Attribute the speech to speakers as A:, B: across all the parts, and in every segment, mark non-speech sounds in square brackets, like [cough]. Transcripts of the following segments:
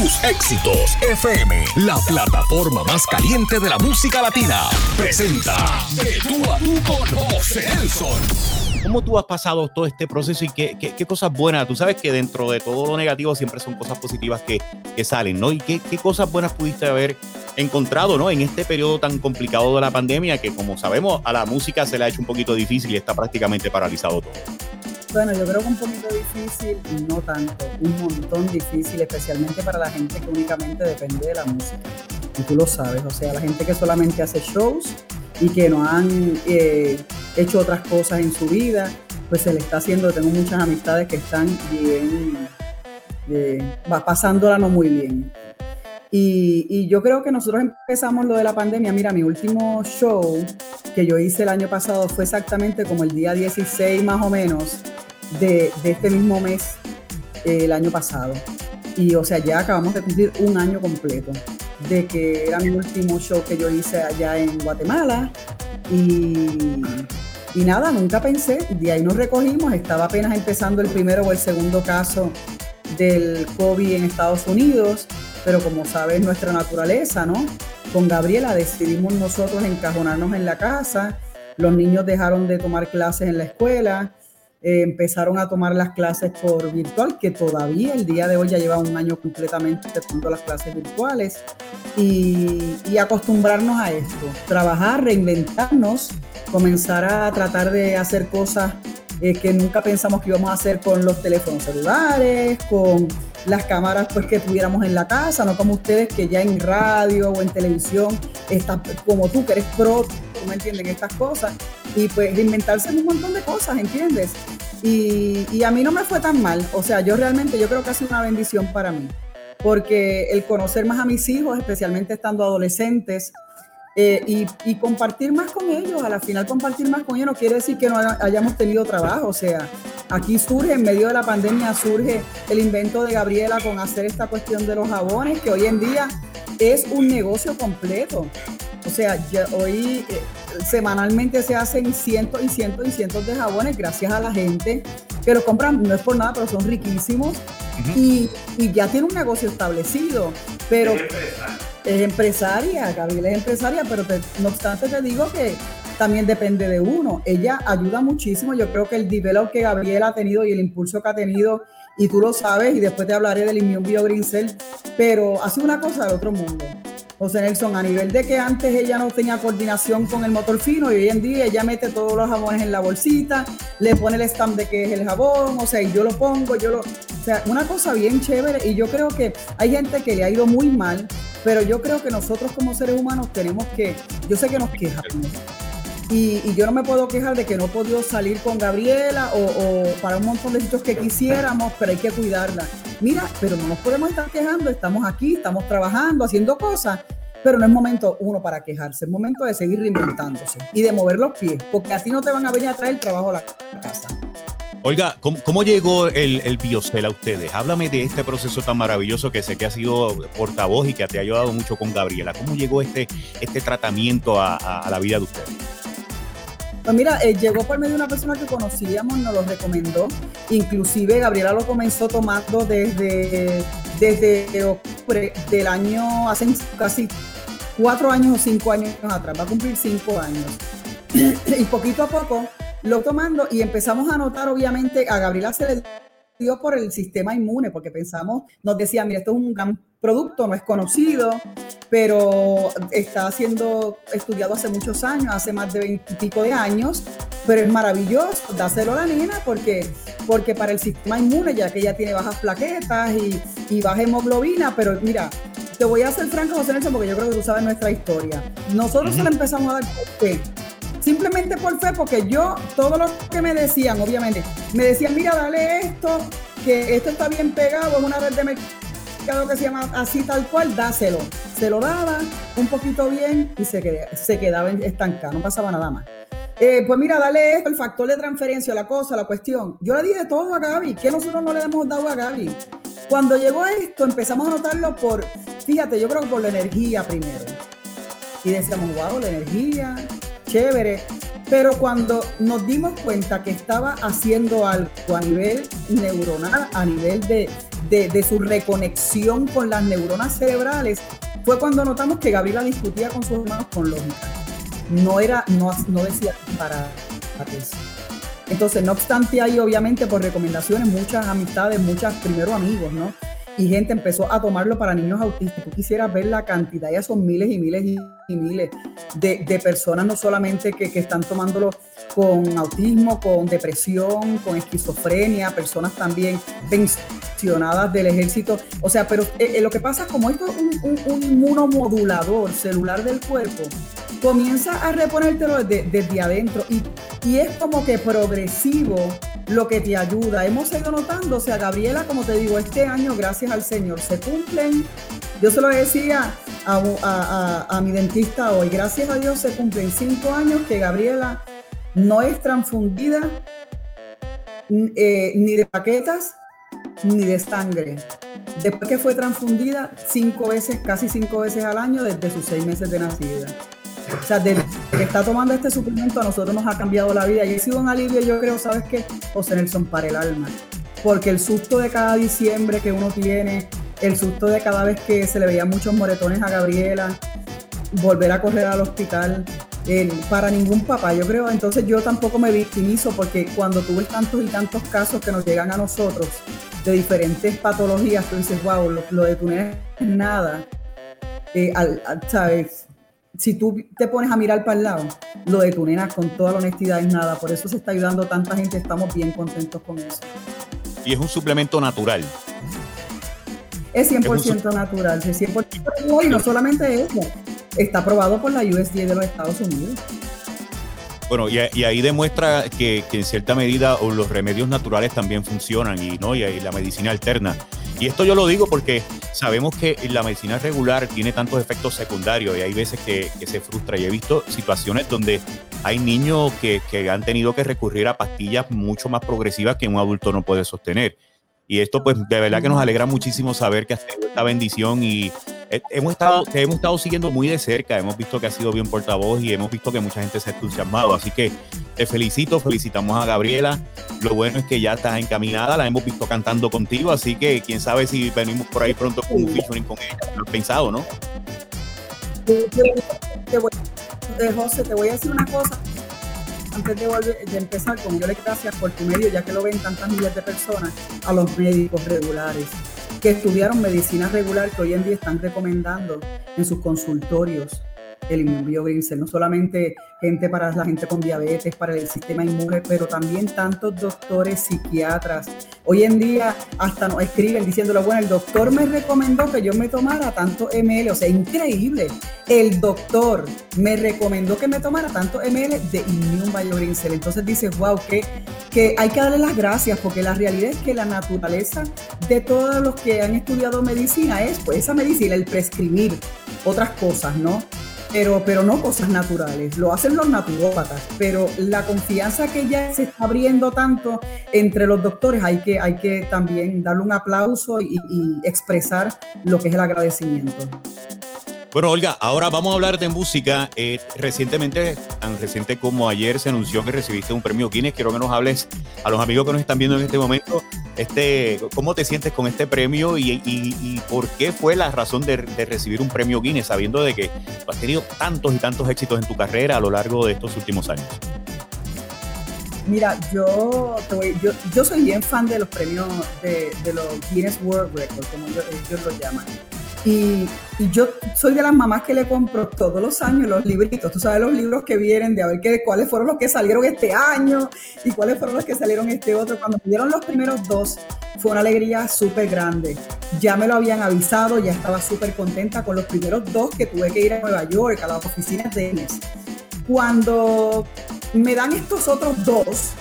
A: tus éxitos FM, la plataforma más caliente de la música latina, presenta De tú a tú con José Nelson.
B: ¿Cómo tú has pasado todo este proceso y qué, cosas buenas? Tú sabes que dentro de todo lo negativo siempre son cosas positivas que, que salen, ¿no? ¿Y qué, qué, cosas buenas pudiste haber encontrado, ¿no? En este periodo tan complicado de la pandemia que, como sabemos, a la música se le ha hecho un poquito difícil y está prácticamente paralizado todo.
C: Bueno, yo creo que un poquito difícil, no tanto, un montón difícil, especialmente para la gente que únicamente depende de la música. Y tú lo sabes, o sea, la gente que solamente hace shows y que no han eh, hecho otras cosas en su vida, pues se le está haciendo, tengo muchas amistades que están bien, eh, va pasándola no muy bien. Y, y, yo creo que nosotros empezamos lo de la pandemia. Mira, mi último show que yo hice el año pasado fue exactamente como el día 16 más o menos de, de este mismo mes eh, el año pasado. Y o sea, ya acabamos de cumplir un año completo de que era mi último show que yo hice allá en Guatemala. Y, y nada, nunca pensé, de ahí nos recogimos, estaba apenas empezando el primero o el segundo caso del COVID en Estados Unidos pero como sabes nuestra naturaleza, ¿no? Con Gabriela decidimos nosotros encajonarnos en la casa, los niños dejaron de tomar clases en la escuela, eh, empezaron a tomar las clases por virtual, que todavía el día de hoy ya lleva un año completamente tomando las clases virtuales, y, y acostumbrarnos a esto, trabajar, reinventarnos, comenzar a tratar de hacer cosas eh, que nunca pensamos que íbamos a hacer con los teléfonos celulares, con las cámaras pues que tuviéramos en la casa, no como ustedes que ya en radio o en televisión, está, como tú que eres pro, ¿me entienden estas cosas? Y pues reinventarse un montón de cosas, ¿entiendes? Y, y a mí no me fue tan mal, o sea, yo realmente, yo creo que ha sido una bendición para mí, porque el conocer más a mis hijos, especialmente estando adolescentes, eh, y, y, compartir más con ellos. A la final, compartir más con ellos no quiere decir que no hayamos tenido trabajo. O sea, aquí surge, en medio de la pandemia, surge el invento de Gabriela con hacer esta cuestión de los jabones, que hoy en día es un negocio completo. O sea, ya hoy eh, semanalmente se hacen cientos y cientos y cientos de jabones gracias a la gente que los compran, no es por nada, pero son riquísimos. Uh -huh. y, y, ya tiene un negocio establecido. Pero es empresaria, Gabriela es empresaria, pero no obstante te digo que también depende de uno. Ella ayuda muchísimo. Yo creo que el develop que Gabriela ha tenido y el impulso que ha tenido, y tú lo sabes, y después te hablaré del Immune Bio pero hace una cosa de otro mundo. José Nelson, a nivel de que antes ella no tenía coordinación con el motor fino y hoy en día ella mete todos los jabones en la bolsita, le pone el stamp de que es el jabón, o sea, y yo lo pongo, yo lo... O sea, una cosa bien chévere y yo creo que hay gente que le ha ido muy mal, pero yo creo que nosotros como seres humanos tenemos que, yo sé que nos quejamos. Y, yo no me puedo quejar de que no he podido salir con Gabriela o, o, para un montón de sitios que quisiéramos, pero hay que cuidarla. Mira, pero no nos podemos estar quejando, estamos aquí, estamos trabajando, haciendo cosas, pero no es momento uno para quejarse, es momento de seguir reinventándose y de mover los pies, porque así no te van a venir a traer trabajo a la casa.
B: Oiga, ¿cómo, llegó el, el Biocel a ustedes? Háblame de este proceso tan maravilloso que sé que ha sido portavoz y que te ha ayudado mucho con Gabriela. ¿Cómo llegó este, este tratamiento a la vida de ustedes?
C: Pues mira, eh, llegó por medio de una persona que conocíamos, nos lo recomendó. Inclusive Gabriela lo comenzó tomando desde, desde octubre del año, hace casi cuatro años o cinco años atrás, va a cumplir cinco años. [clears throat] y poquito a poco lo tomando y empezamos a notar, obviamente, a Gabriela se le dio por el sistema inmune, porque pensamos, nos decían, mira, esto es un gran producto, no es conocido, pero está siendo estudiado hace muchos años, hace más de veintipico de años, pero es maravilloso, dáselo a la nena porque, porque para el sistema inmune, ya que ella tiene bajas plaquetas y, y baja hemoglobina, pero mira, te voy a hacer franco, José Nelson, porque yo creo que tú sabes nuestra historia. Nosotros uh -huh. se la empezamos a dar por. Simplemente por fe, porque yo, todo lo que me decían, obviamente, me decían, mira, dale esto, que esto está bien pegado, es una red de mercado que se llama así tal cual, dáselo. Se lo daba un poquito bien y se, quedaba, se no pasaba nada más. Eh, pues mira, dale esto, el factor de transferencia, la cosa, la cuestión. Yo le di de todo a Gaby. ¿Qué nosotros no le hemos dado a Gaby? Cuando llegó esto, empezamos a notarlo por, fíjate, yo creo que por la energía primero. Y decíamos, wow, la energía, chévere. Pero cuando nos dimos cuenta que estaba haciendo algo a nivel neuronal, a nivel de, de, su reconexión con las neuronas cerebrales, fue cuando notamos que Gabriela discutía con sus hermanos con lógica. No, era, no, no decía para, para eso. Entonces, no obstante, hay obviamente por recomendaciones muchas amistades, muchas primero amigos, ¿no? Y gente empezó a tomarlo para niños autistas. Tú quisieras ver la cantidad, ya son miles y miles y miles de, de personas, no solamente que, que, están tomándolo con autismo, con depresión, con esquizofrenia, personas también pensionadas del ejército. O sea, pero eh, eh, lo que pasa es como esto es un, un, un inmunomodulador celular del cuerpo, comienza a reponértelo desde, adentro y, y, es como que progresivo lo que te ayuda. Hemos ido notando, o sea, Gabriela, como te digo, este año, gracias al Señor, se cumplen. Yo se lo decía a, a, a, a mi dentista hoy, gracias a Dios se cumplen cinco años que Gabriela no es transfundida eh, ni de paquetas ni de sangre. Después que fue transfundida cinco veces, casi cinco veces al año desde sus seis meses de nacida. O sea, desde que está tomando este suplemento a nosotros nos ha cambiado la vida y ha sido un alivio, yo creo, ¿sabes qué? José Nelson, para el alma. Porque el susto de cada diciembre que uno tiene, el susto de cada vez que se le veían muchos moretones a Gabriela, volver a correr al hospital, para ningún papá, yo creo. Entonces yo tampoco me victimizo porque cuando tuve tantos y tantos casos que nos llegan a nosotros de diferentes patologías, tú dices, wow, lo, lo de tu nena es nada. Eh, al, al, ¿Sabes? Si tú te pones a mirar para el lado, lo de tu nena con toda la honestidad es nada. Por eso se está ayudando tanta gente, estamos bien contentos con eso.
B: Y es un suplemento natural.
C: Es 100% es un... natural, es 100% y no solamente eso, está aprobado por la USDA de los Estados Unidos.
B: Bueno, y, y ahí demuestra que, que, en cierta medida los remedios naturales también funcionan y, ¿no? y, y la medicina alterna. Y esto yo lo digo porque sabemos que la medicina regular tiene tantos efectos secundarios y hay veces que, que se frustra. Y he visto situaciones donde hay niños que, que, han tenido que recurrir a pastillas mucho más progresivas que un adulto no puede sostener. Y esto, pues, de verdad que nos alegra muchísimo saber que has esta bendición y hemos estado, te hemos estado siguiendo muy de cerca, hemos visto que has sido bien portavoz y hemos visto que mucha gente se ha entusiasmado. Así que te felicito, felicitamos a Gabriela. Lo bueno es que ya estás encaminada, la hemos visto cantando contigo, así que quién sabe si venimos por ahí pronto con un featuring con ella. Lo has pensado, ¿no?
C: Te voy, José, te voy a decir una cosa antes de, volver, de, empezar, como yo le gracias por tu medio, ya que lo ven tantas miles de personas, a los médicos regulares que estudiaron medicina regular que hoy en día están recomendando en sus consultorios el inmunobiogrinsel, no solamente gente para la gente con diabetes, para el sistema inmune, pero también tantos doctores, psiquiatras. Hoy en día hasta nos escriben diciéndolo, bueno, el doctor me recomendó que yo me tomara tanto ml, o sea, increíble. El doctor me recomendó que me tomara tanto ml de Immune. Entonces dices, wow, que, que hay que darle las gracias, porque la realidad es que la naturaleza de todos los que han estudiado medicina es, pues, esa medicina, el prescribir otras cosas, ¿no? Pero, pero no cosas naturales, lo hacen los naturópatas, pero la confianza que ya se está abriendo tanto entre los doctores, hay que, hay que también darle un aplauso y, y expresar lo que es el agradecimiento.
B: Bueno, Olga, ahora vamos a hablar de música. Eh, recientemente, tan reciente como ayer, se anunció que recibiste un premio Guinness. Quiero que nos hables a los amigos que nos están viendo en este momento. Este, ¿Cómo te sientes con este premio y, por qué fue la razón de, recibir un premio Guinness, sabiendo de que has tenido tantos y tantos éxitos en tu carrera a lo largo de estos últimos años?
C: Mira, yo, yo, yo soy bien fan de los premios de, de los Guinness World Records, como ellos, ellos lo llaman. Y, yo soy de las mamás que le compro todos los años los libritos. Tú sabes los libros que vienen de a ver qué, cuáles fueron los que salieron este año y cuáles fueron los que salieron este otro. Cuando me dieron los primeros dos, fue una alegría súper grande. Ya me lo habían avisado, ya estaba súper contenta con los primeros dos que tuve que ir a Nueva York, a las oficinas de ENES. Cuando me dan estos otros dos,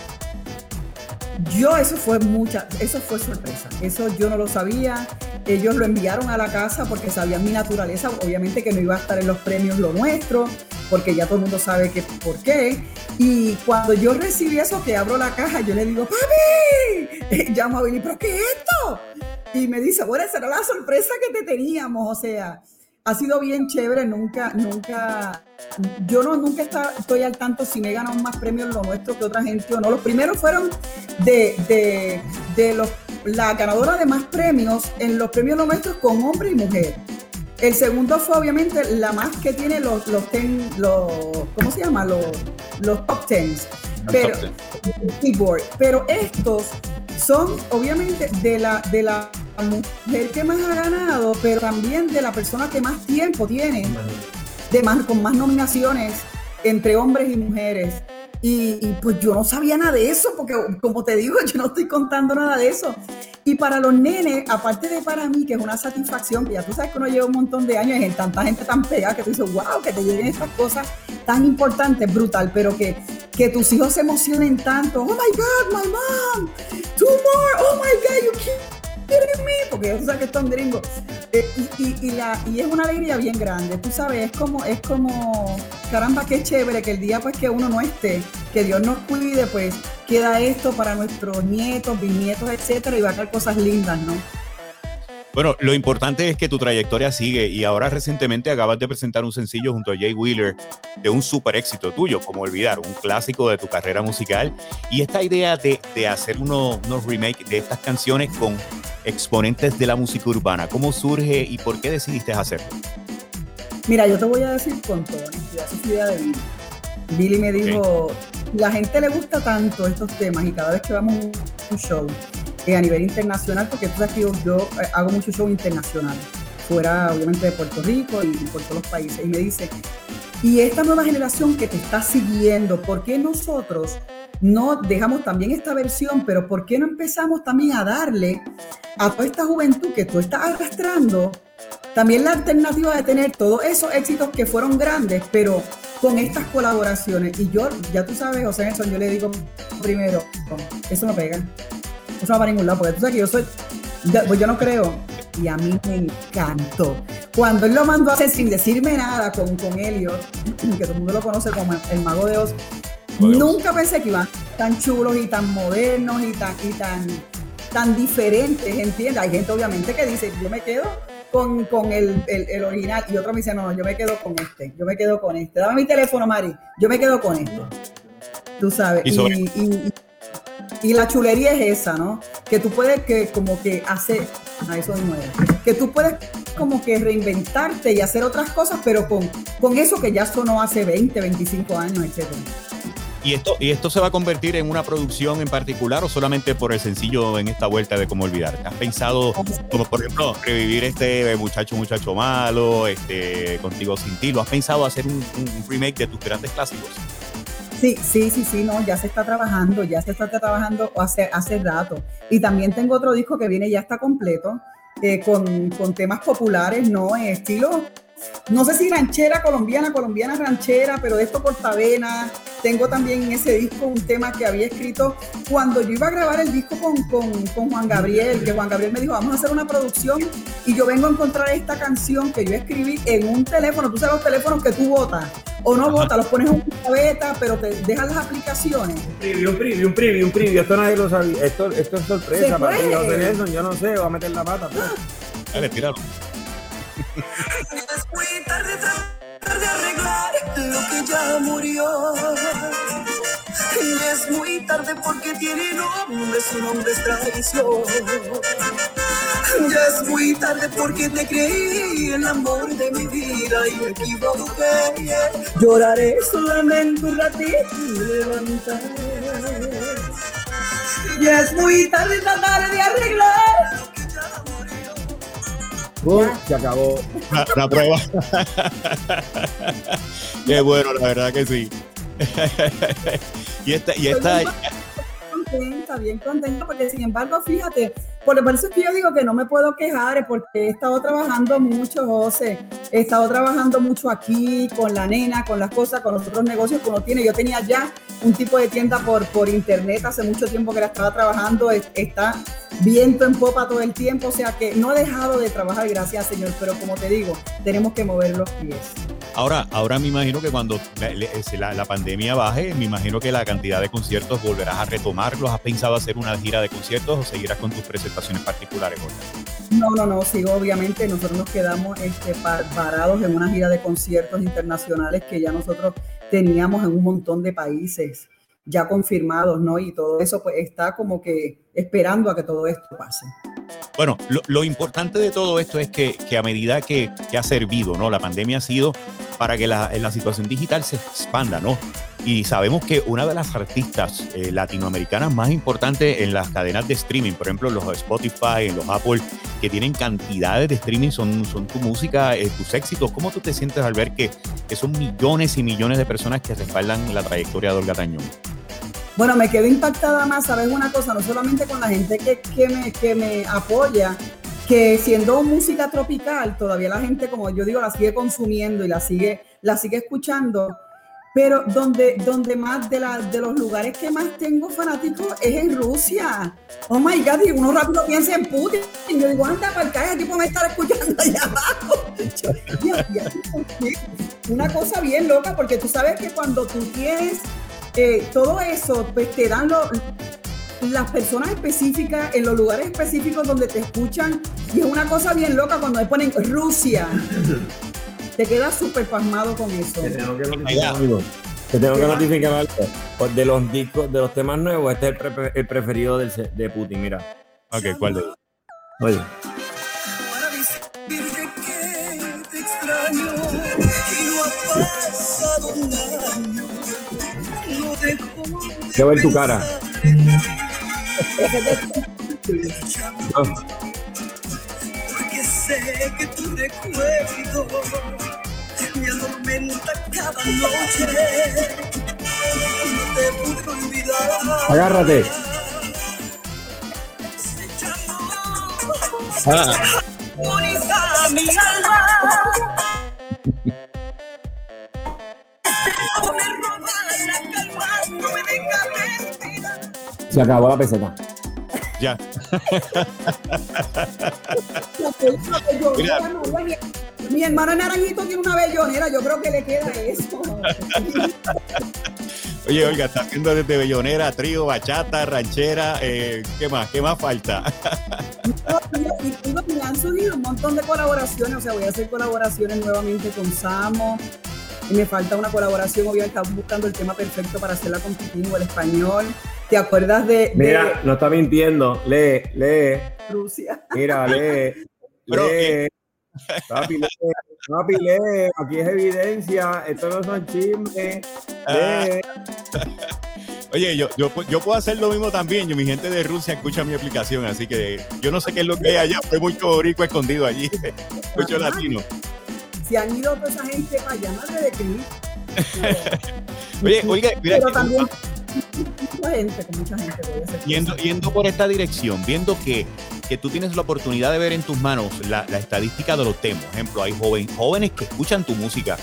C: yo eso fue mucha, eso fue sorpresa. Eso yo no lo sabía. Ellos lo enviaron a la casa porque sabían mi naturaleza, obviamente que no iba a estar en los premios lo nuestro, porque ya todo el mundo sabe que por qué. Y cuando yo recibí eso, que abro la caja, yo le digo, papi, [laughs] llamo a Billy, pero ¿qué es esto? Y me dice, bueno, esa era la sorpresa que te teníamos, o sea, ha sido bien chévere, nunca, nunca, yo no, nunca está, estoy al tanto si me ganan más premios lo nuestro que otra gente o no. Los primeros fueron de, de, de los la ganadora de más premios en los premios nuestros con hombre y mujer. El segundo fue obviamente la más que tiene los, los, ten, los ¿cómo se llama? Los, los top tens. Pero, keyboard. Pero estos son obviamente de la, de la mujer que más ha ganado, pero también de la persona que más tiempo tiene, de más, con más nominaciones entre hombres y mujeres. Y, pues yo no sabía nada de eso, porque como te digo, [laughs] yo no estoy contando nada de eso. Y para los nenes, aparte de para mí, que es una satisfacción, que ya tú sabes que uno lleva un montón de años y hay tanta gente tan pegada que tú dices, wow, que te lleguen estas cosas tan importantes, brutal, pero que, que tus hijos se emocionen tanto. Oh my God, my mom, two more, oh my God, you keep porque tú sabes que están gringos. Eh, y, y, la, y es una alegría bien grande, tú sabes, es como, es como, caramba, qué chévere que el día pues que uno no esté, que Dios nos cuide, pues queda esto para nuestros nietos, bisnietos, etcétera, y va a caer cosas lindas, ¿no?
B: Bueno, lo importante es que tu trayectoria sigue y ahora recientemente acabas de presentar un sencillo junto a Jay Wheeler de un super éxito tuyo, como Olvidar, un clásico de tu carrera musical. Y esta idea de, de hacer unos, unos remakes de estas canciones con exponentes de la música urbana, ¿cómo surge y por qué decidiste hacerlo?
C: Mira, yo te voy a decir con toda idea de Billy. Billy me dijo, la gente le gusta tanto estos temas y cada vez que vamos a un show, a nivel internacional, porque tú sabes yo, eh, hago mucho show internacional, fuera obviamente de Puerto Rico y por todos los países. Y me dice, y esta nueva generación que te está siguiendo, ¿por qué nosotros no dejamos también esta versión, pero por qué no empezamos también a darle a toda esta juventud que tú estás arrastrando, también la alternativa de tener todos esos éxitos que fueron grandes, pero con estas colaboraciones? Y yo, ya tú sabes, José Nelson, yo le digo primero, eso no pega eso no va a ningún lado, porque tú sabes que yo soy, pues yo no creo. Y a mí me encantó. Cuando él lo mandó a hacer sin decirme nada con, con Elliot, [clears throat] que todo el mundo lo conoce como el mago de Oz, nunca pensé que iban tan chulos y tan modernos y tan, y tan, tan diferentes, ¿entiendes? Hay gente obviamente que dice, yo me quedo con, con el, el, original y otro me dice, no, no, yo me quedo con este, yo me quedo con este. Dame mi teléfono, Mari, yo me quedo con esto. Tú sabes. y y la chulería es esa, ¿no? Que tú puedes que como que hacer, a eso mismo que tú puedes como que reinventarte y hacer otras cosas, pero con, con eso que ya sonó hace 20, 25 años, etc.
B: ¿Y esto, ¿Y esto se va a convertir en una producción en particular o solamente por el sencillo en esta vuelta de cómo olvidar? ¿Has pensado, como por ejemplo, revivir este muchacho, muchacho malo, este contigo sin ti? ¿Lo has pensado hacer un remake de tus grandes clásicos?
C: Sí, sí, sí, sí, no, ya se está trabajando, ya se está trabajando hace, hace rato. Y también tengo otro disco que viene, ya está completo, eh, con, con, temas populares, ¿no? En estilo no sé si ranchera colombiana, colombiana ranchera, pero de esto portavena. Tengo también en ese disco un tema que había escrito cuando yo iba a grabar el disco con, con, Juan Gabriel, que Juan Gabriel me dijo, vamos a hacer una producción y yo vengo a encontrar esta canción que yo escribí en un teléfono. Tú sabes los teléfonos que tú votas o no votas, los pones en una beta, pero te dejan las aplicaciones.
D: Un preview, un preview, un preview, un preview. Esto nadie lo sabía. Esto, esto es sorpresa para ti, yo no sé, va a meter la pata. Pues.
B: Dale, tíralo.
E: Es muy tarde tratar de arreglar lo que ya murió. Y es muy tarde porque tiene nombre, su nombre es traición. Ya es muy tarde porque te creí el amor de mi vida y me equivoqué. Lloraré solamente un ratito y levantaré. Ya es muy tarde tratar de arreglar
D: se acabó.
B: La, prueba. Qué bueno, la verdad que sí. [laughs] y esta, y esta.
C: Bien contenta, bien contenta, porque sin embargo, fíjate, por eso es que yo digo que no me puedo quejar, porque he estado trabajando mucho, José. He estado trabajando mucho aquí con la nena, con las cosas, con los otros negocios que uno tiene. Yo tenía ya un tipo de tienda por, por internet hace mucho tiempo que la estaba trabajando. Está viento en popa todo el tiempo, o sea que no he dejado de trabajar, gracias Señor, pero como te digo, tenemos que mover los pies.
B: Ahora, ahora me imagino que cuando la, la, pandemia baje, me imagino que la cantidad de conciertos volverás a retomarlos. ¿Has pensado hacer una gira de conciertos o seguirás con tus presentaciones particulares?
C: No, no, no, sigo obviamente. Nosotros nos quedamos este, parados en una gira de conciertos internacionales que ya nosotros teníamos en un montón de países ya confirmados, ¿no? Y todo eso pues está como que esperando a que todo esto pase.
B: Bueno, lo, importante de todo esto es que, a medida que, ha servido, ¿no? La pandemia ha sido para que la, situación digital se expanda, ¿no? Y sabemos que una de las artistas eh, latinoamericanas más importantes en las cadenas de streaming, por ejemplo, los Spotify, los Apple, que tienen cantidades de streaming, son, son tu música, eh, tus éxitos. ¿Cómo tú te sientes al ver que, que, son millones y millones de personas que respaldan la trayectoria de Olga Tañón?
C: Bueno, me quedo impactada más, ¿sabes una cosa? No solamente con la gente que, que, me, que me apoya, que siendo música tropical, todavía la gente, como yo digo, la sigue consumiendo y la sigue, la sigue escuchando pero donde, donde más de, la, de los lugares que más tengo fanáticos es en Rusia. Oh my God, y uno rápido piensa en Putin. Yo digo, anda, para acá, aquí puedo estar escuchando allá abajo. [laughs] Una cosa bien loca, porque tú sabes que cuando tú tienes eh, todo eso, pues te dan las personas específicas en los lugares específicos donde te escuchan. Y es una cosa bien loca cuando me ponen Rusia [laughs] te quedas súper pasmado con eso. Te tengo que notificar
D: algo. Te tengo que notificar algo. Pues de los discos, de los temas nuevos, este es el, preferido del, de Putin, mira.
B: Ok, ¿cuál de
D: Oye. Quiero ver tu cara. [laughs] Porque sé que tu recuerdo me atormenta cada noche. No te puedo olvidar. Agárrate. Ah. mi alma. Se acabó la peseta.
B: Ya.
C: Mira. Mi hermano Naranjito tiene una bellonera, yo creo que le queda eso.
B: Oye, Olga, está haciendo desde bellonera, trío, bachata, ranchera, eh, ¿qué más? ¿Qué más falta?
C: y, me han surgido un montón de colaboraciones, o sea, voy a hacer colaboraciones nuevamente con Samo, y me falta una colaboración, obviamente estamos buscando el tema perfecto para hacerla con Pitino, el español. ¿Te acuerdas de,
D: Mira, no está mintiendo, lee, lee.
C: Rusia.
D: Mira, lee. [laughs] lee. Papi, lee, aquí es evidencia, esto no son chismes. Ah. [laughs]
B: Oye, yo, yo, yo, puedo hacer lo mismo también. Yo, mi gente de Rusia escucha mi aplicación, así que yo no sé qué es lo que hay allá. Fue mucho rico escondido allí, [laughs] mucho latino.
C: Si han ido toda esa gente para allá, de Cristo.
B: Oye, oiga, mira,
C: Pero también mucha gente, con mucha gente.
B: Yendo, yendo por esta dirección, viendo que que tú tienes la oportunidad de ver en tus manos la, estadística de los temas. Por ejemplo, hay jóvenes que escuchan tu música.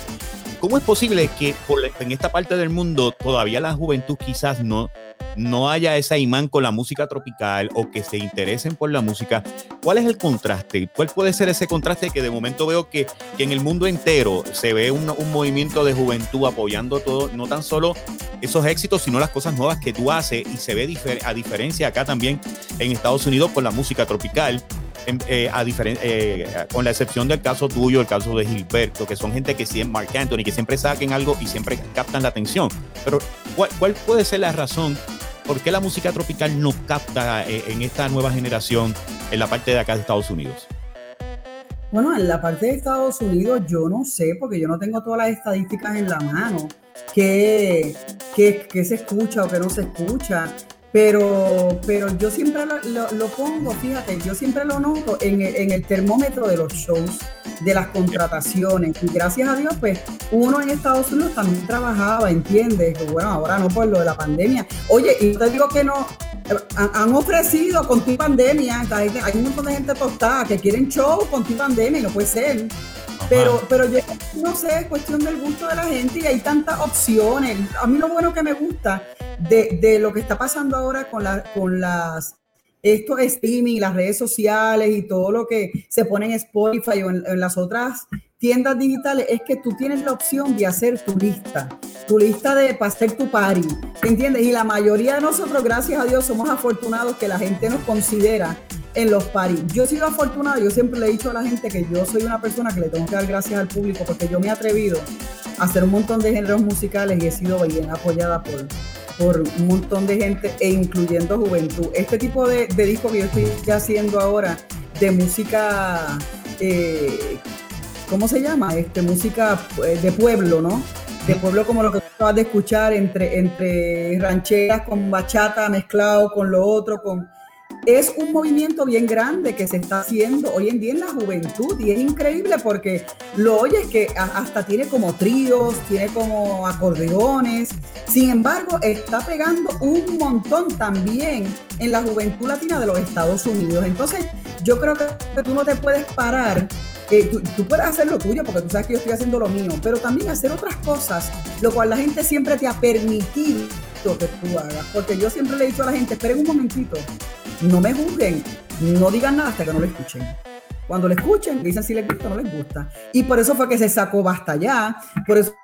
B: ¿Cómo es posible que en esta parte del mundo todavía la juventud quizás no, no haya ese imán con la música tropical o que se interesen por la música. ¿Cuál es el contraste? ¿Cuál puede ser ese contraste que de momento veo que, en el mundo entero se ve un, movimiento de juventud apoyando todo, no tan solo esos éxitos, sino las cosas nuevas que tú haces y se ve a diferencia acá también en Estados Unidos con la música tropical? Eh, a eh, con la excepción del caso tuyo, el caso de Gilberto, que son gente que siempre, Mark Anthony, que siempre saquen algo y siempre captan la atención. Pero, ¿cuál, cuál puede ser la razón ¿por qué la música tropical no capta eh, en esta nueva generación en la parte de acá de Estados Unidos?
C: Bueno, en la parte de Estados Unidos yo no sé, porque yo no tengo todas las estadísticas en la mano, qué, se escucha o qué no se escucha. Pero, pero yo siempre lo, pongo, fíjate, yo siempre lo noto en, en el termómetro de los shows de las contrataciones. Y gracias a Dios, pues uno en Estados Unidos también trabajaba, ¿entiendes? Bueno, ahora no por lo de la pandemia. Oye, y te digo que no, eh, han, ofrecido con tu pandemia, hay un montón de gente tostada que quieren show con tu pandemia y no puede ser. Pero, pero yo no sé, es cuestión del gusto de la gente y hay tantas opciones. A mí lo bueno que me gusta de, de lo que está pasando ahora con, la, con las esto streaming, las redes sociales y todo lo que se pone en Spotify o en, las otras tiendas digitales es que tú tienes la opción de hacer tu lista, tu lista de para hacer tu party, ¿entiendes? Y la mayoría de nosotros, gracias a Dios, somos afortunados que la gente nos considera en los paris. Yo he sido afortunada, yo siempre le he dicho a la gente que yo soy una persona que le tengo que dar gracias al público porque yo me he atrevido a hacer un montón de géneros musicales y he sido bien apoyada por, por un montón de gente e incluyendo juventud. Este tipo de, disco que yo estoy haciendo ahora, de música, eh, ¿cómo se llama? Este, música eh, de pueblo, ¿no? De pueblo como lo que acabas de escuchar, entre, entre rancheras con bachata mezclado con lo otro, con es un movimiento bien grande que se está haciendo hoy en día en la juventud y es increíble porque lo oyes que hasta tiene como tríos, tiene como acordeones, sin embargo está pegando un montón también en la juventud latina de los Estados Unidos. Entonces yo creo que tú no te puedes parar eh, tú, puedes hacer lo tuyo porque tú sabes que yo estoy haciendo lo mío, pero también hacer otras cosas, lo cual la gente siempre te ha permitido que tú hagas. Porque yo siempre le he dicho a la gente, esperen un momentito, no me juzguen, no digan nada hasta que no lo escuchen. Cuando lo escuchen, dicen si les gusta o no les gusta. Y por eso fue que se sacó Basta Ya, por eso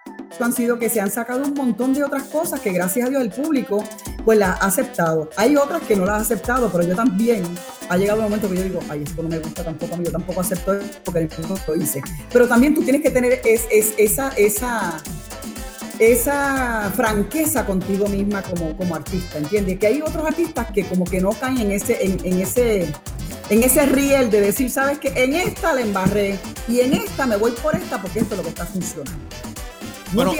C: han sido que se han sacado un montón de otras cosas que gracias a Dios el público pues las ha aceptado. Hay otras que no las ha aceptado, pero yo también ha llegado un momento que yo digo, ay, esto no me gusta tampoco a mí, yo tampoco acepto porque no lo hice. Pero también tú tienes que tener es, esa, esa, esa franqueza contigo misma como, como artista, ¿entiendes? Que hay otros artistas que como que no caen en ese, en, ese, en ese riel de decir, sabes que en esta la embarré y en esta me voy por esta porque esto es lo que está funcionando.
B: bueno,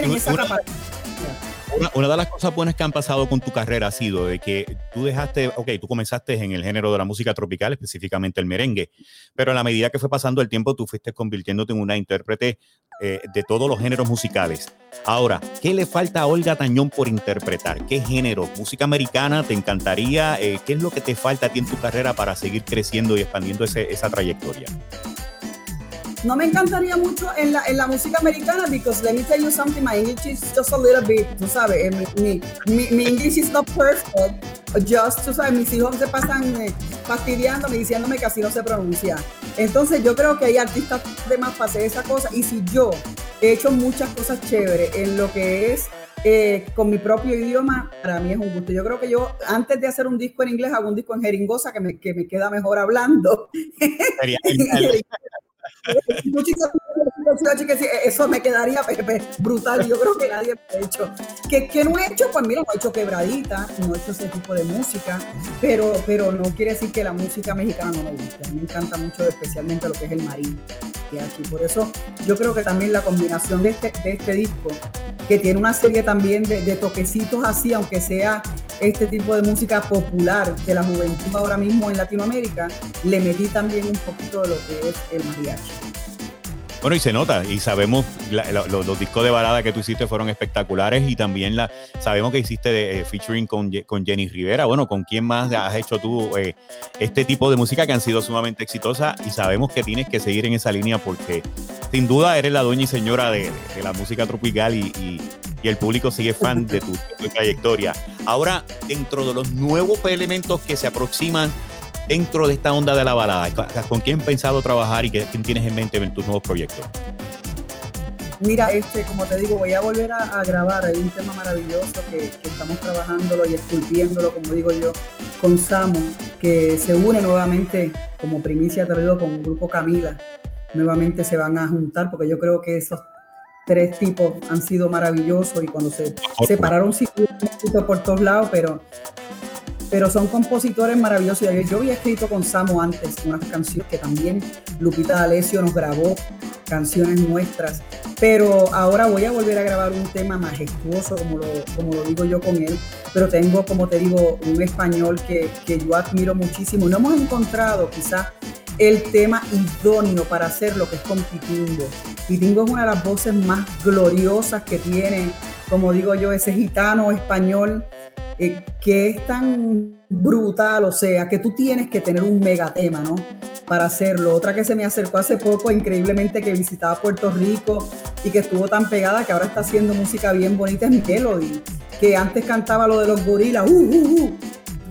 B: una, de las cosas buenas que han pasado con tu carrera ha sido de que tú dejaste, ok, tú comenzaste en el género de la música tropical, específicamente el merengue, pero a la medida que fue pasando el tiempo, tú fuiste convirtiéndote en una intérprete eh, de todos los géneros musicales. Ahora, ¿qué le falta a Olga Tañón por interpretar? ¿Qué género? ¿Música americana? ¿Te encantaría? Eh, ¿Qué es lo que te falta a ti en tu carrera para seguir creciendo y expandiendo esa trayectoria?
C: No me encantaría mucho en la, en la música americana because let me tell you something, my English is just a little bit, tú sabes, eh, mi, mi, mi, English is not perfect, just, tú sabes, mis hijos se pasan eh, fastidiándome, diciéndome que así no se pronuncia. Entonces yo creo que hay artistas de más para hacer esa cosa y si yo he hecho muchas cosas chéveres en lo que es eh, con mi propio idioma, para mí es un gusto. Yo creo que yo, antes de hacer un disco en inglés, hago un disco en jeringosa que me, que me queda mejor hablando. [laughs] eso me quedaría brutal. Yo creo que nadie lo ha hecho. ¿Qué, no he hecho? Pues mira, no he hecho quebradita, no he hecho ese tipo de música, pero, pero no quiere decir que la música mexicana no me guste. A mí me encanta mucho, especialmente lo que es el marín. Y por eso yo creo que también la combinación de este, de este disco, que tiene una serie también de, toquecitos así, aunque sea este tipo de música popular de la juventud ahora mismo en Latinoamérica, le metí también un poquito de lo que es el mariachi.
B: Bueno, y se nota, y sabemos, los discos de balada que tú hiciste fueron espectaculares y también la, sabemos que hiciste de, eh, featuring con, con, Jenny Rivera. Bueno, ¿con quién más has hecho tú eh, este tipo de música que han sido sumamente exitosas? Y sabemos que tienes que seguir en esa línea porque sin duda eres la dueña y señora de, la música tropical y, y, el público sigue fan de de tu trayectoria. Ahora, dentro de los nuevos elementos que se aproximan dentro de esta onda de la balada? ¿Con quién has pensado trabajar y quién tienes en mente en tus nuevos proyectos?
C: Mira, este, como te digo, voy a volver a, grabar. Hay un tema maravilloso que, estamos trabajándolo y esculpiéndolo, como digo yo, con Samu, que se une nuevamente como primicia traído con un grupo Camila. Nuevamente se van a juntar porque yo creo que esos tres tipos han sido maravillosos y cuando se separaron sí por todos lados, pero pero son compositores maravillosos. Yo había escrito con Samo antes unas canciones que también Lupita D'Alessio nos grabó, canciones nuestras, pero ahora voy a volver a grabar un tema majestuoso, como lo, como lo digo yo con él, pero tengo, como te digo, un español que, que yo admiro muchísimo. No hemos encontrado quizás el tema idóneo para hacer lo que es con Pitingo. Pitingo es una de las voces más gloriosas que tiene, como digo yo, ese gitano español eh, que es tan brutal, o sea, que tú tienes que tener un megatema, ¿no? Para hacerlo. Otra que se me acercó hace poco, increíblemente, que visitaba Puerto Rico y que estuvo tan pegada que ahora está haciendo música bien bonita, es Melody, que antes cantaba lo de los gorilas, uh, uh, uh,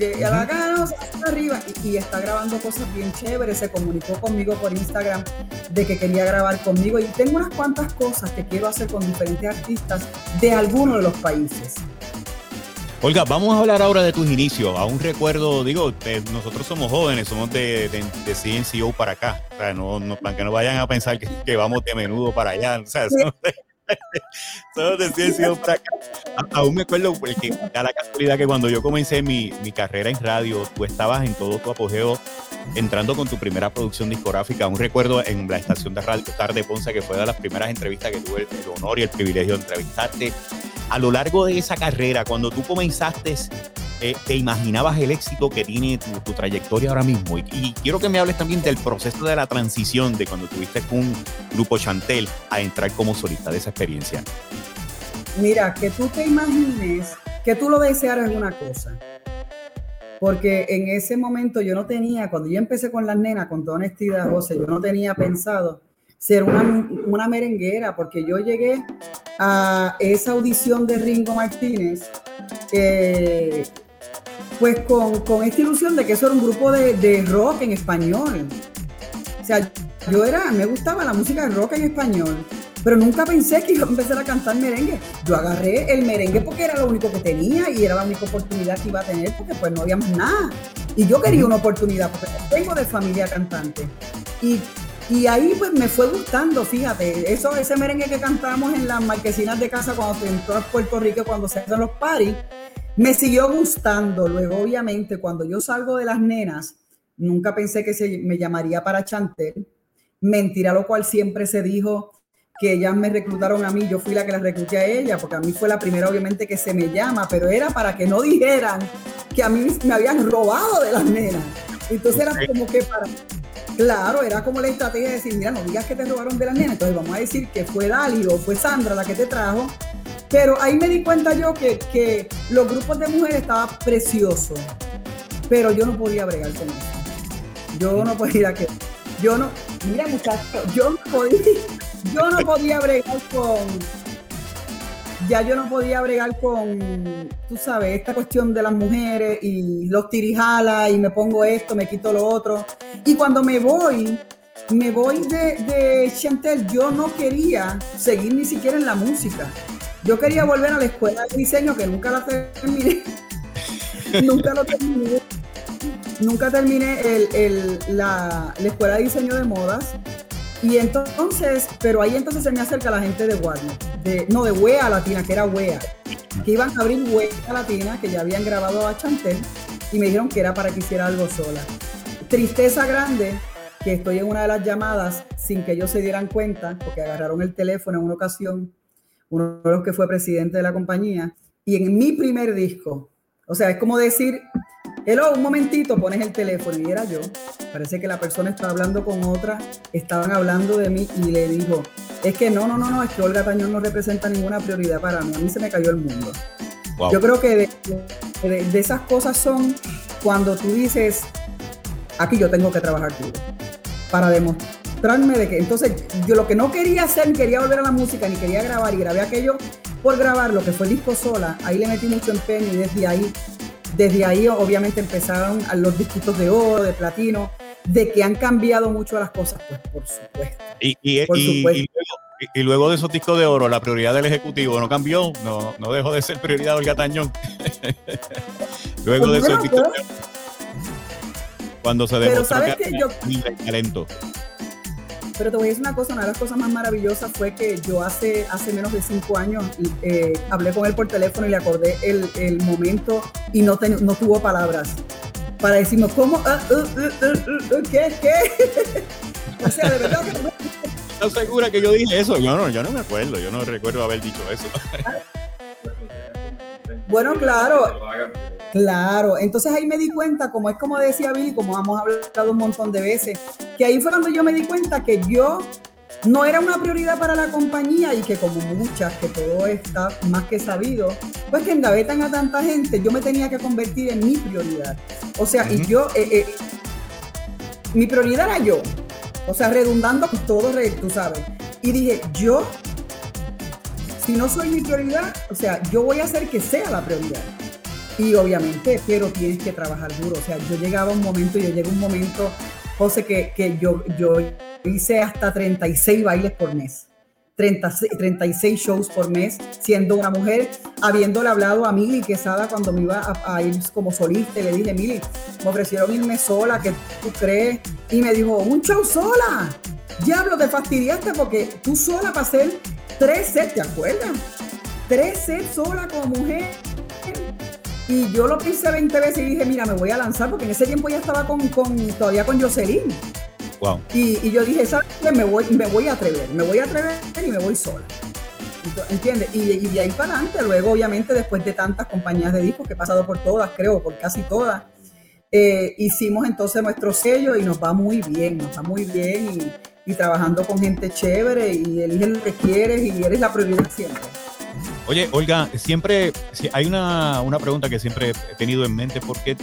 C: de a la arriba y, y, está grabando cosas bien chéveres. Se comunicó conmigo por Instagram de que quería grabar conmigo y tengo unas cuantas cosas que quiero hacer con diferentes artistas de algunos de los países.
B: Olga, vamos a hablar ahora de tus inicios. Aún recuerdo, digo, nosotros somos jóvenes, somos de, de, de, CNCO para acá. O sea, no, para que no vayan a pensar que, vamos de menudo para allá. O sea, [laughs] [laughs] Aún me acuerdo porque a la casualidad que cuando yo comencé mi, mi, carrera en radio, tú estabas en todo tu apogeo entrando con tu primera producción discográfica. Aún recuerdo en la estación de radio Tarde Ponce, que fue de las primeras entrevistas que tuve el, honor y el privilegio de entrevistarte. A lo largo de esa carrera, cuando tú comenzaste, eh, ¿te imaginabas el éxito que tiene tu, trayectoria ahora mismo? Y, quiero que me hables también del proceso de la transición de cuando tuviste un grupo Chantel a entrar como solista, de esa experiencia.
C: Mira, que tú te imagines que tú lo desearas es una cosa, porque en ese momento yo no tenía, cuando yo empecé con las nenas, con toda honestidad, José, yo no tenía pensado ser una, una merenguera, porque yo llegué a esa audición de Ringo Martínez, eh, pues con, con, esta ilusión de que eso era un grupo de, de rock en español. O sea, yo era, me gustaba la música de rock en español pero nunca pensé que iba a empezar a cantar merengue. Yo agarré el merengue porque era lo único que tenía y era la única oportunidad que iba a tener porque pues no había más nada. Y yo quería una oportunidad porque tengo de familia cantante. Y, y ahí pues me fue gustando, fíjate, eso, ese merengue que cantamos en las marquesinas de casa cuando entró a Puerto Rico, cuando se hacen los paris, me siguió gustando. Luego, obviamente, cuando yo salgo de las nenas, nunca pensé que se me llamaría para Chantel. Mentira, lo cual siempre se dijo que ellas me reclutaron a mí, yo fui la que las recluté a ella, porque a mí fue la primera obviamente que se me llama, pero era para que no dijeran que a mí me habían robado de las nenas. Entonces era como que para... Claro, era como la estrategia de decir, mira, no digas que te robaron de las nenas, entonces vamos a decir que fue Dali o fue Sandra la que te trajo. Pero ahí me di cuenta yo que, que los grupos de mujeres estaban preciosos, pero yo no podía bregar con. Yo no podía que... Yo no... Mira muchachos, yo no podía yo no podía bregar con. Ya yo no podía bregar con, tú sabes, esta cuestión de las mujeres y los tirijala y me pongo esto, me quito lo otro. Y cuando me voy, me voy de, Chantel, yo no quería seguir ni siquiera en la música. Yo quería volver a la escuela de diseño que nunca la terminé. [laughs] nunca lo terminé. Nunca terminé el, la escuela de diseño de modas y entonces, pero ahí entonces se me acerca la gente de Warner, no, de Wea Latina, que era Wea, que iban a abrir Wea Latina, que ya habían grabado a Chantel, y me dijeron que era para que hiciera algo sola. Tristeza grande que estoy en una de las llamadas sin que ellos se dieran cuenta, porque agarraron el teléfono en una ocasión, uno de los que fue presidente de la compañía, y en mi primer disco, o sea, es como decir, hello, un momentito, pones el teléfono y era yo. Parece que la persona estaba hablando con otra, estaban hablando de mí y le dijo, es que no, no, no, no, es que Olga Tañón no representa ninguna prioridad para mí, a mí se me cayó el mundo. Yo creo que de, esas cosas son cuando tú dices, aquí yo tengo que trabajar duro, para demostrarme de que, entonces yo lo que no quería hacer, ni quería volver a la música, ni quería grabar, y grabé aquello por grabar, lo que fue el disco sola, ahí le metí mucho empeño y desde ahí desde ahí obviamente empezaron los disquitos de oro, de platino, de que han cambiado mucho las cosas, pues por supuesto.
B: Y, luego, de esos discos de oro, la prioridad del Ejecutivo no cambió, no, no dejó de ser prioridad del Gatañón. [laughs] luego de esos discos de oro. Cuando se demostró que, yo, talento.
C: Pero te voy a decir una cosa, una de las cosas más maravillosas fue que yo hace, hace menos de cinco años eh, hablé con él por teléfono y le acordé el, el momento y no, no tuvo palabras para decirnos, ¿cómo? Ah, uh, uh, uh, ¿Qué? ¿Qué? [laughs]
B: o sea, de verdad. ¿Estás segura que yo dije eso? Yo no, yo no me acuerdo, yo no recuerdo haber dicho eso.
C: bueno, claro. Claro, entonces ahí me di cuenta, como es como decía Billy, como hemos hablado un montón de veces, que ahí fue cuando yo me di cuenta que yo no era una prioridad para la compañía y que como muchas, que todo está más que sabido, pues que engavetan a tanta gente, yo me tenía que convertir en mi prioridad. O sea, y yo, eh, eh, mi prioridad era yo. O sea, redundando todo, tú sabes. Y dije, yo, si no soy mi prioridad, o sea, yo voy a hacer que sea la prioridad. Y obviamente, pero tienes que trabajar duro. O sea, yo llegaba un momento, yo llegué un momento, José, que, que yo, yo hice hasta 36 bailes por mes. 36 shows por mes, siendo una mujer, habiéndole hablado a Mili Quesada cuando me iba a, ir como solista, le dije, Mili, me ofrecieron irme sola, ¿qué tú crees? Y me dijo, un show sola. Diablo, te fastidiaste porque tú sola para hacer tres sets, ¿te acuerdas? Tres sets sola como mujer. Y yo lo pensé 20 veces y dije, mira, me voy a lanzar, porque en ese tiempo ya estaba con, con todavía con Jocelyn. Y, yo dije, ¿sabes? Me voy, me voy a atrever, me voy a atrever y me voy sola. ¿Entiendes? Y, de ahí para adelante, luego obviamente después de tantas compañías de discos que he pasado por todas, creo, por casi todas, eh, hicimos entonces nuestro sello y nos va muy bien, nos va muy bien y, y trabajando con gente chévere y eliges lo que quieres y eres la prioridad siempre.
B: Oye, Olga, siempre hay una, una, pregunta que siempre he tenido en mente. ¿Por qué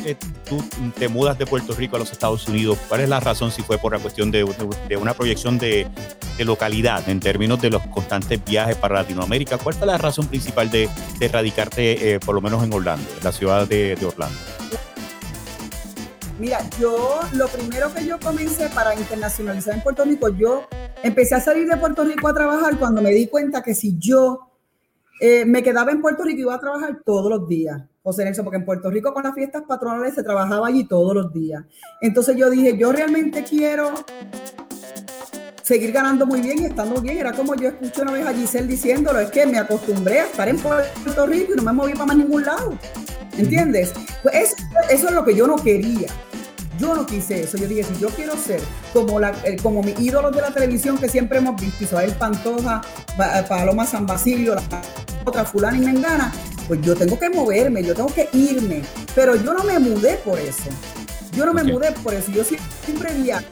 B: tú te mudas de Puerto Rico a los Estados Unidos? ¿Cuál es la razón si fue por la cuestión de, de, de una proyección de, localidad en términos de los constantes viajes para Latinoamérica? ¿Cuál fue la razón principal de, radicarte, eh, por lo menos en Orlando, en la ciudad de, Orlando?
C: Mira, yo lo primero que yo comencé para internacionalizar en Puerto Rico, yo empecé a salir de Puerto Rico a trabajar cuando me di cuenta que si yo eh, me quedaba en Puerto Rico y iba a trabajar todos los días, José Nelson, porque en Puerto Rico con las fiestas patronales se trabajaba allí todos los días. Entonces yo dije, yo realmente quiero seguir ganando muy bien y estando bien. Era como yo escuché una vez a Giselle diciéndolo, es que me acostumbré a estar en Puerto Rico y no me moví para más ningún lado. ¿Entiendes? Pues eso, eso es lo que yo no quería. Yo no quise eso. Yo dije, si yo quiero ser como, la, como mis ídolos de la televisión que siempre hemos visto, Isabel Pantoja, Paloma San Basilio, la otra fulana y mengana, pues yo tengo que moverme, yo tengo que irme. Pero yo no me mudé por eso. Yo no me mudé por eso, yo siempre viajé.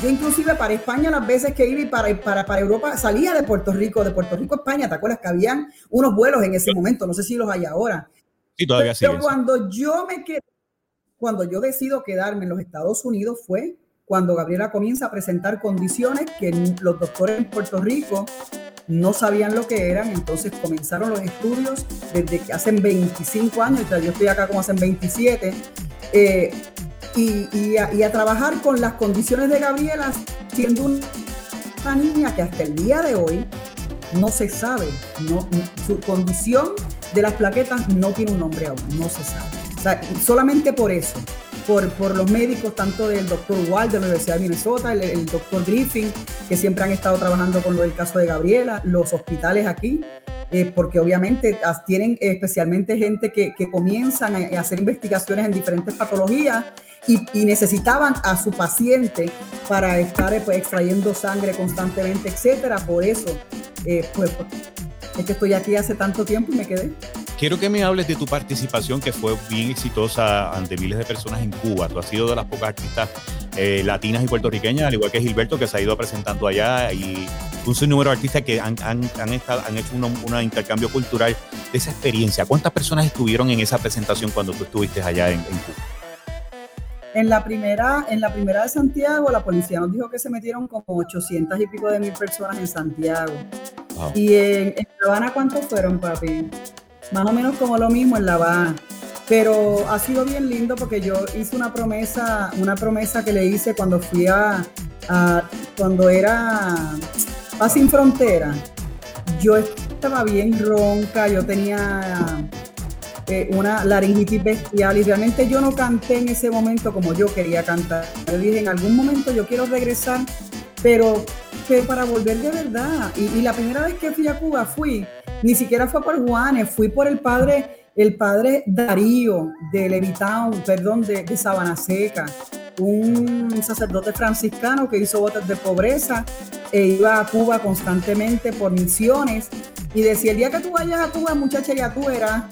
C: Yo inclusive para España las veces que iba y para, para, para Europa salía de Puerto Rico, de Puerto Rico a España, ¿te acuerdas que habían unos vuelos en ese momento? No sé si los hay ahora.
B: Sí, todavía
C: Pero, pero cuando yo me quedé, cuando yo decido quedarme en los Estados Unidos fue cuando Gabriela comienza a presentar condiciones que los doctores en Puerto Rico no sabían lo que eran, entonces comenzaron los estudios desde que hacen 25 años, yo estoy acá como hacen 27, eh, y, a, trabajar con las condiciones de Gabriela, siendo una niña que hasta el día de hoy no se sabe, su condición de las plaquetas no tiene un nombre aún, no se sabe. Solamente por eso por, por los médicos, tanto del doctor Wald de la Universidad de Minnesota, el, el doctor Griffin, que siempre han estado trabajando con lo del caso de Gabriela, los hospitales aquí, eh, porque obviamente tienen especialmente gente que, que, comienzan a hacer investigaciones en diferentes patologías y, necesitaban a su paciente para estar pues, extrayendo sangre constantemente, etcétera. Por eso, eh, pues, es que estoy aquí hace tanto tiempo y me quedé.
B: Quiero que me hables de tu participación que fue bien exitosa ante miles de personas en Cuba. Tú has sido de las pocas artistas eh, latinas y puertorriqueñas, al igual que Gilberto, que se ha ido presentando allá y un sinnúmero de artistas que han, han, han, estado, han hecho un intercambio cultural de esa experiencia. ¿Cuántas personas estuvieron en esa presentación cuando tú estuviste allá en, en Cuba?
C: En la, primera, en la primera de Santiago, la policía nos dijo que se metieron como 800 y pico de mil personas en Santiago. Wow. Y en, en La Habana, ¿cuántos fueron, papi? más o menos como lo mismo en La Habana. Pero ha sido bien lindo porque yo hice una promesa, una promesa que le hice cuando fui a, a cuando era a Sin Frontera. Yo estaba bien ronca, yo tenía eh, una laringitis bestial y realmente yo no canté en ese momento como yo quería cantar. Yo dije, en algún momento yo quiero regresar, pero, pero para volver de verdad. Y, la primera vez que fui a Cuba fui ni siquiera fue por Juanes, fui por el padre, el padre Darío de Levitown, perdón, de, de Sabana Seca, un sacerdote franciscano que hizo votos de pobreza e iba a Cuba constantemente por misiones y decía, el día que tú vayas a Cuba, muchacha, ya tú eras,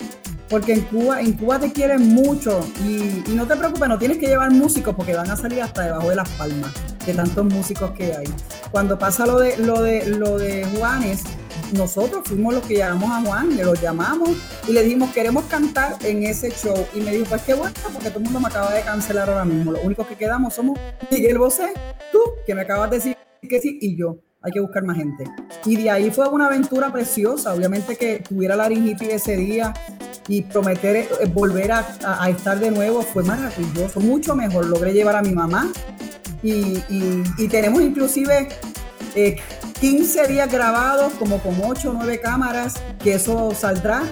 C: porque en Cuba, en Cuba te quieren mucho y, y, no te preocupes, no tienes que llevar músicos porque van a salir hasta debajo de las palmas de tantos músicos que hay. Cuando pasa lo de, lo de, lo de Juanes, nosotros fuimos los que llamamos a Juan, le lo llamamos y le dijimos, queremos cantar en ese show. Y me dijo, pues qué bueno, porque todo el mundo me acaba de cancelar ahora mismo. Los únicos que quedamos somos Miguel Bosé, tú, que me acabas de decir que sí, y yo. Hay que buscar más gente. Y de ahí fue una aventura preciosa. Obviamente que tuviera la laringitis ese día y prometer eh, volver a, estar de nuevo fue maravilloso, mucho mejor. Logré llevar a mi mamá y, y tenemos inclusive eh, 15 días grabados, como con 8 o 9 cámaras, que eso saldrá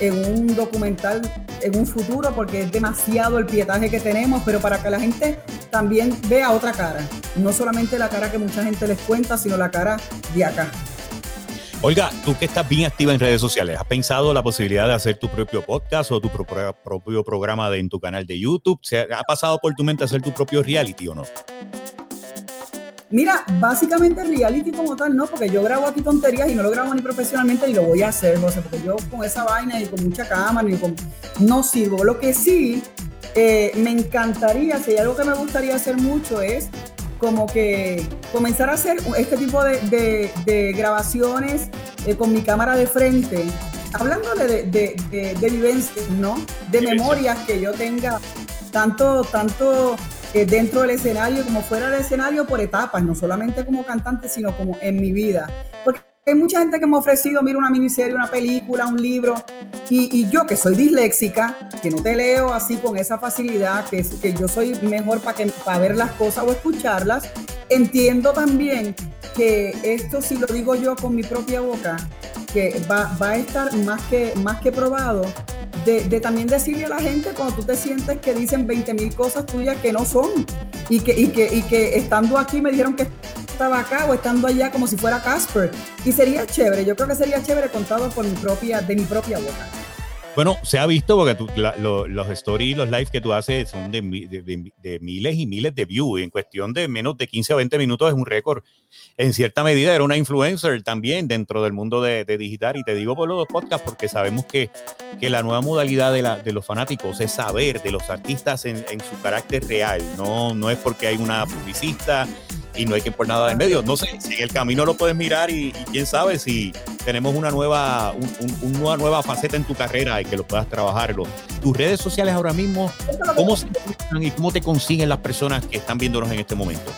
C: en un documental en un futuro porque es demasiado el pietaje que tenemos, pero para que la gente también vea otra cara, no solamente la cara que mucha gente les cuenta, sino la cara de acá.
B: Olga, tú que estás bien activa en redes sociales, ¿has pensado la posibilidad de hacer tu propio podcast o tu propio, programa en tu canal de YouTube? ¿Se ha pasado por tu mente hacer tu propio reality o no?
C: Mira, básicamente reality como tal, no, porque yo grabo aquí tonterías y no lo grabo ni profesionalmente y lo voy a hacer, José, porque yo con esa vaina y con mucha cámara y con, no sirvo. Lo que sí eh, me encantaría, si hay algo que me gustaría hacer mucho es como que comenzar a hacer este tipo de, grabaciones eh, con mi cámara de frente, hablándole de, de, de vivencias, ¿no? De memorias que yo tenga, tanto, tanto eh, dentro del escenario como fuera del escenario por etapas, no solamente como cantante, sino como en mi vida. Porque hay mucha gente que me ha ofrecido, mira, una miniserie, una película, un libro, y, yo que soy disléxica, que no te leo así con esa facilidad, que, que yo soy mejor para para ver las cosas o escucharlas, entiendo también que esto, si lo digo yo con mi propia boca, que va, va a estar más que, más que probado de, también decirle a la gente cuando tú te sientes que dicen 20 mil cosas tuyas que no son y que, y que, y que estando aquí me dijeron que estaba acá o estando allá como si fuera Casper. Y sería chévere, yo creo que sería chévere contado por mi propia, de mi propia boca.
B: Bueno, se ha visto porque tú, los stories, los lives que tú haces son de, miles y miles de views. en cuestión de menos de 15 o 20 minutos es un récord. En cierta medida era una influencer también dentro del mundo de, digital. Y te digo por los podcasts porque sabemos que, que la nueva modalidad de, la, de los fanáticos es saber de los artistas en, en su carácter real. No, no es porque hay una publicista y no hay que por nada en medio. No sé, si en el camino lo puedes mirar y, quién sabe si tenemos una nueva, una nueva faceta en tu carrera y que lo puedas trabajar. Tus redes sociales ahora mismo, ¿cómo se y cómo te consiguen las personas que están viéndonos en este momento?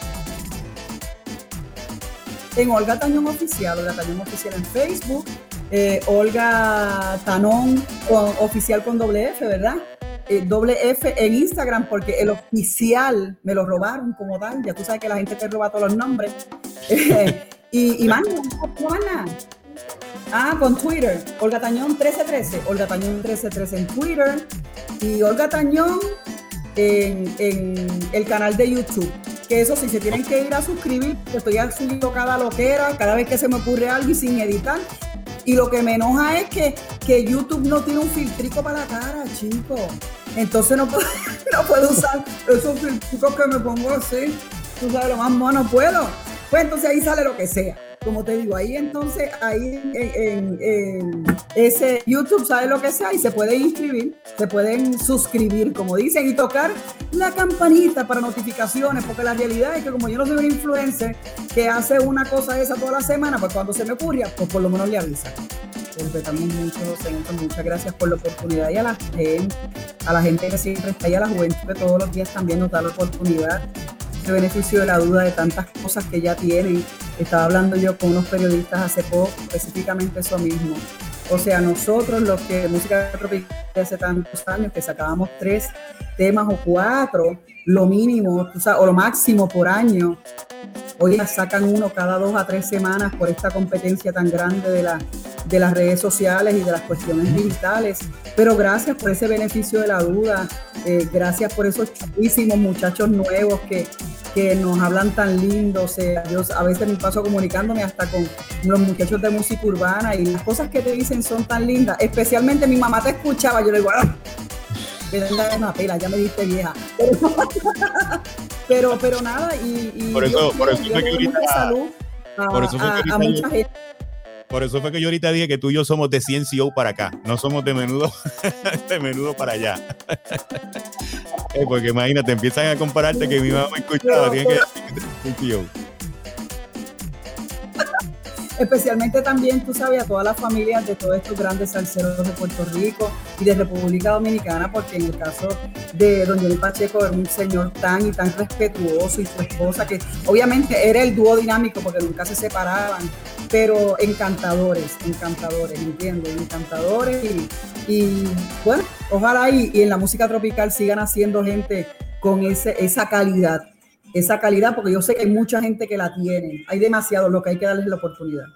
C: En Olga Tañón Oficial, Olga Tañón Oficial en Facebook, eh, Olga Tanón Oficial con doble F, ¿verdad? Eh, doble F en Instagram porque el oficial me lo robaron como tal. Ya tú sabes que la gente te roba todos los nombres. [laughs] y, y manda, Ah, con Twitter. Olga Tañón 1313. Olga Tañón 1313 en Twitter. Y Olga Tañón en, el canal de YouTube. Que eso sí, se tienen que ir a suscribir. Estoy subiendo cada loquera, cada vez que se me ocurre algo y sin editar. Y lo que me enoja es que, que YouTube no tiene un filtrico para la cara, chico. Entonces no puedo, [laughs] no puedo usar esos filtricos que me pongo así. Tú sabes, lo más mono puedo. Pues entonces ahí sale lo que sea. Como te digo, ahí entonces, ahí en, ese YouTube sabe lo que sea y se pueden inscribir, se pueden suscribir, como dicen, y tocar la campanita para notificaciones, porque la realidad es que como yo no soy un influencer que hace una cosa esa toda la semana, pues cuando se me ocurra, pues por lo menos le avisa. Respetamos mucho, muchas gracias por la oportunidad y a la gente, a la gente que siempre está ahí, a la juventud que todos los días también nos da la oportunidad de beneficio de la duda de tantas cosas que ya tienen. Estaba hablando yo con unos periodistas hace poco, específicamente eso mismo. O sea, nosotros los que música tropical hace tantos años que sacábamos tres temas o cuatro, lo mínimo, o lo máximo por año, hoy sacan uno cada dos a tres semanas por esta competencia tan grande de, la, de las redes sociales y de las cuestiones digitales. Pero gracias por ese beneficio de la duda, eh, gracias por esos chulísimos muchachos nuevos que, que nos hablan tan lindo. O sea, yo a veces me paso comunicándome hasta con los muchachos de música urbana y las cosas que te dicen son tan lindas. Especialmente mi mamá te escuchaba, yo le digo, ¡Ah! una pela, ya me diste vieja. [laughs] Pero, pero, nada, y, y
B: por eso, por eso fue que ahorita, por eso fue que ahorita, a mucha gente. Por eso fue que yo ahorita dije que tú y yo somos de CNCO para acá, no somos de menudo, [laughs] de menudo para allá. [laughs] Eh, porque imagínate, empiezan a compararte que mi mamá escuchaba, tiene que decir CNCO
C: especialmente también, tú sabes, a todas las familias de todos estos grandes salseros de Puerto Rico y de República Dominicana, porque en el caso de don Johnny Pacheco era un señor tan y tan respetuoso y su esposa, que obviamente era el dúo dinámico porque nunca se separaban, pero encantadores, encantadores, ¿entiendes? Encantadores y, bueno, ojalá y, y en la música tropical sigan haciendo gente con ese, esa calidad esa calidad, porque yo sé que hay mucha gente que la tiene. Hay demasiado, lo que hay que darles la oportunidad.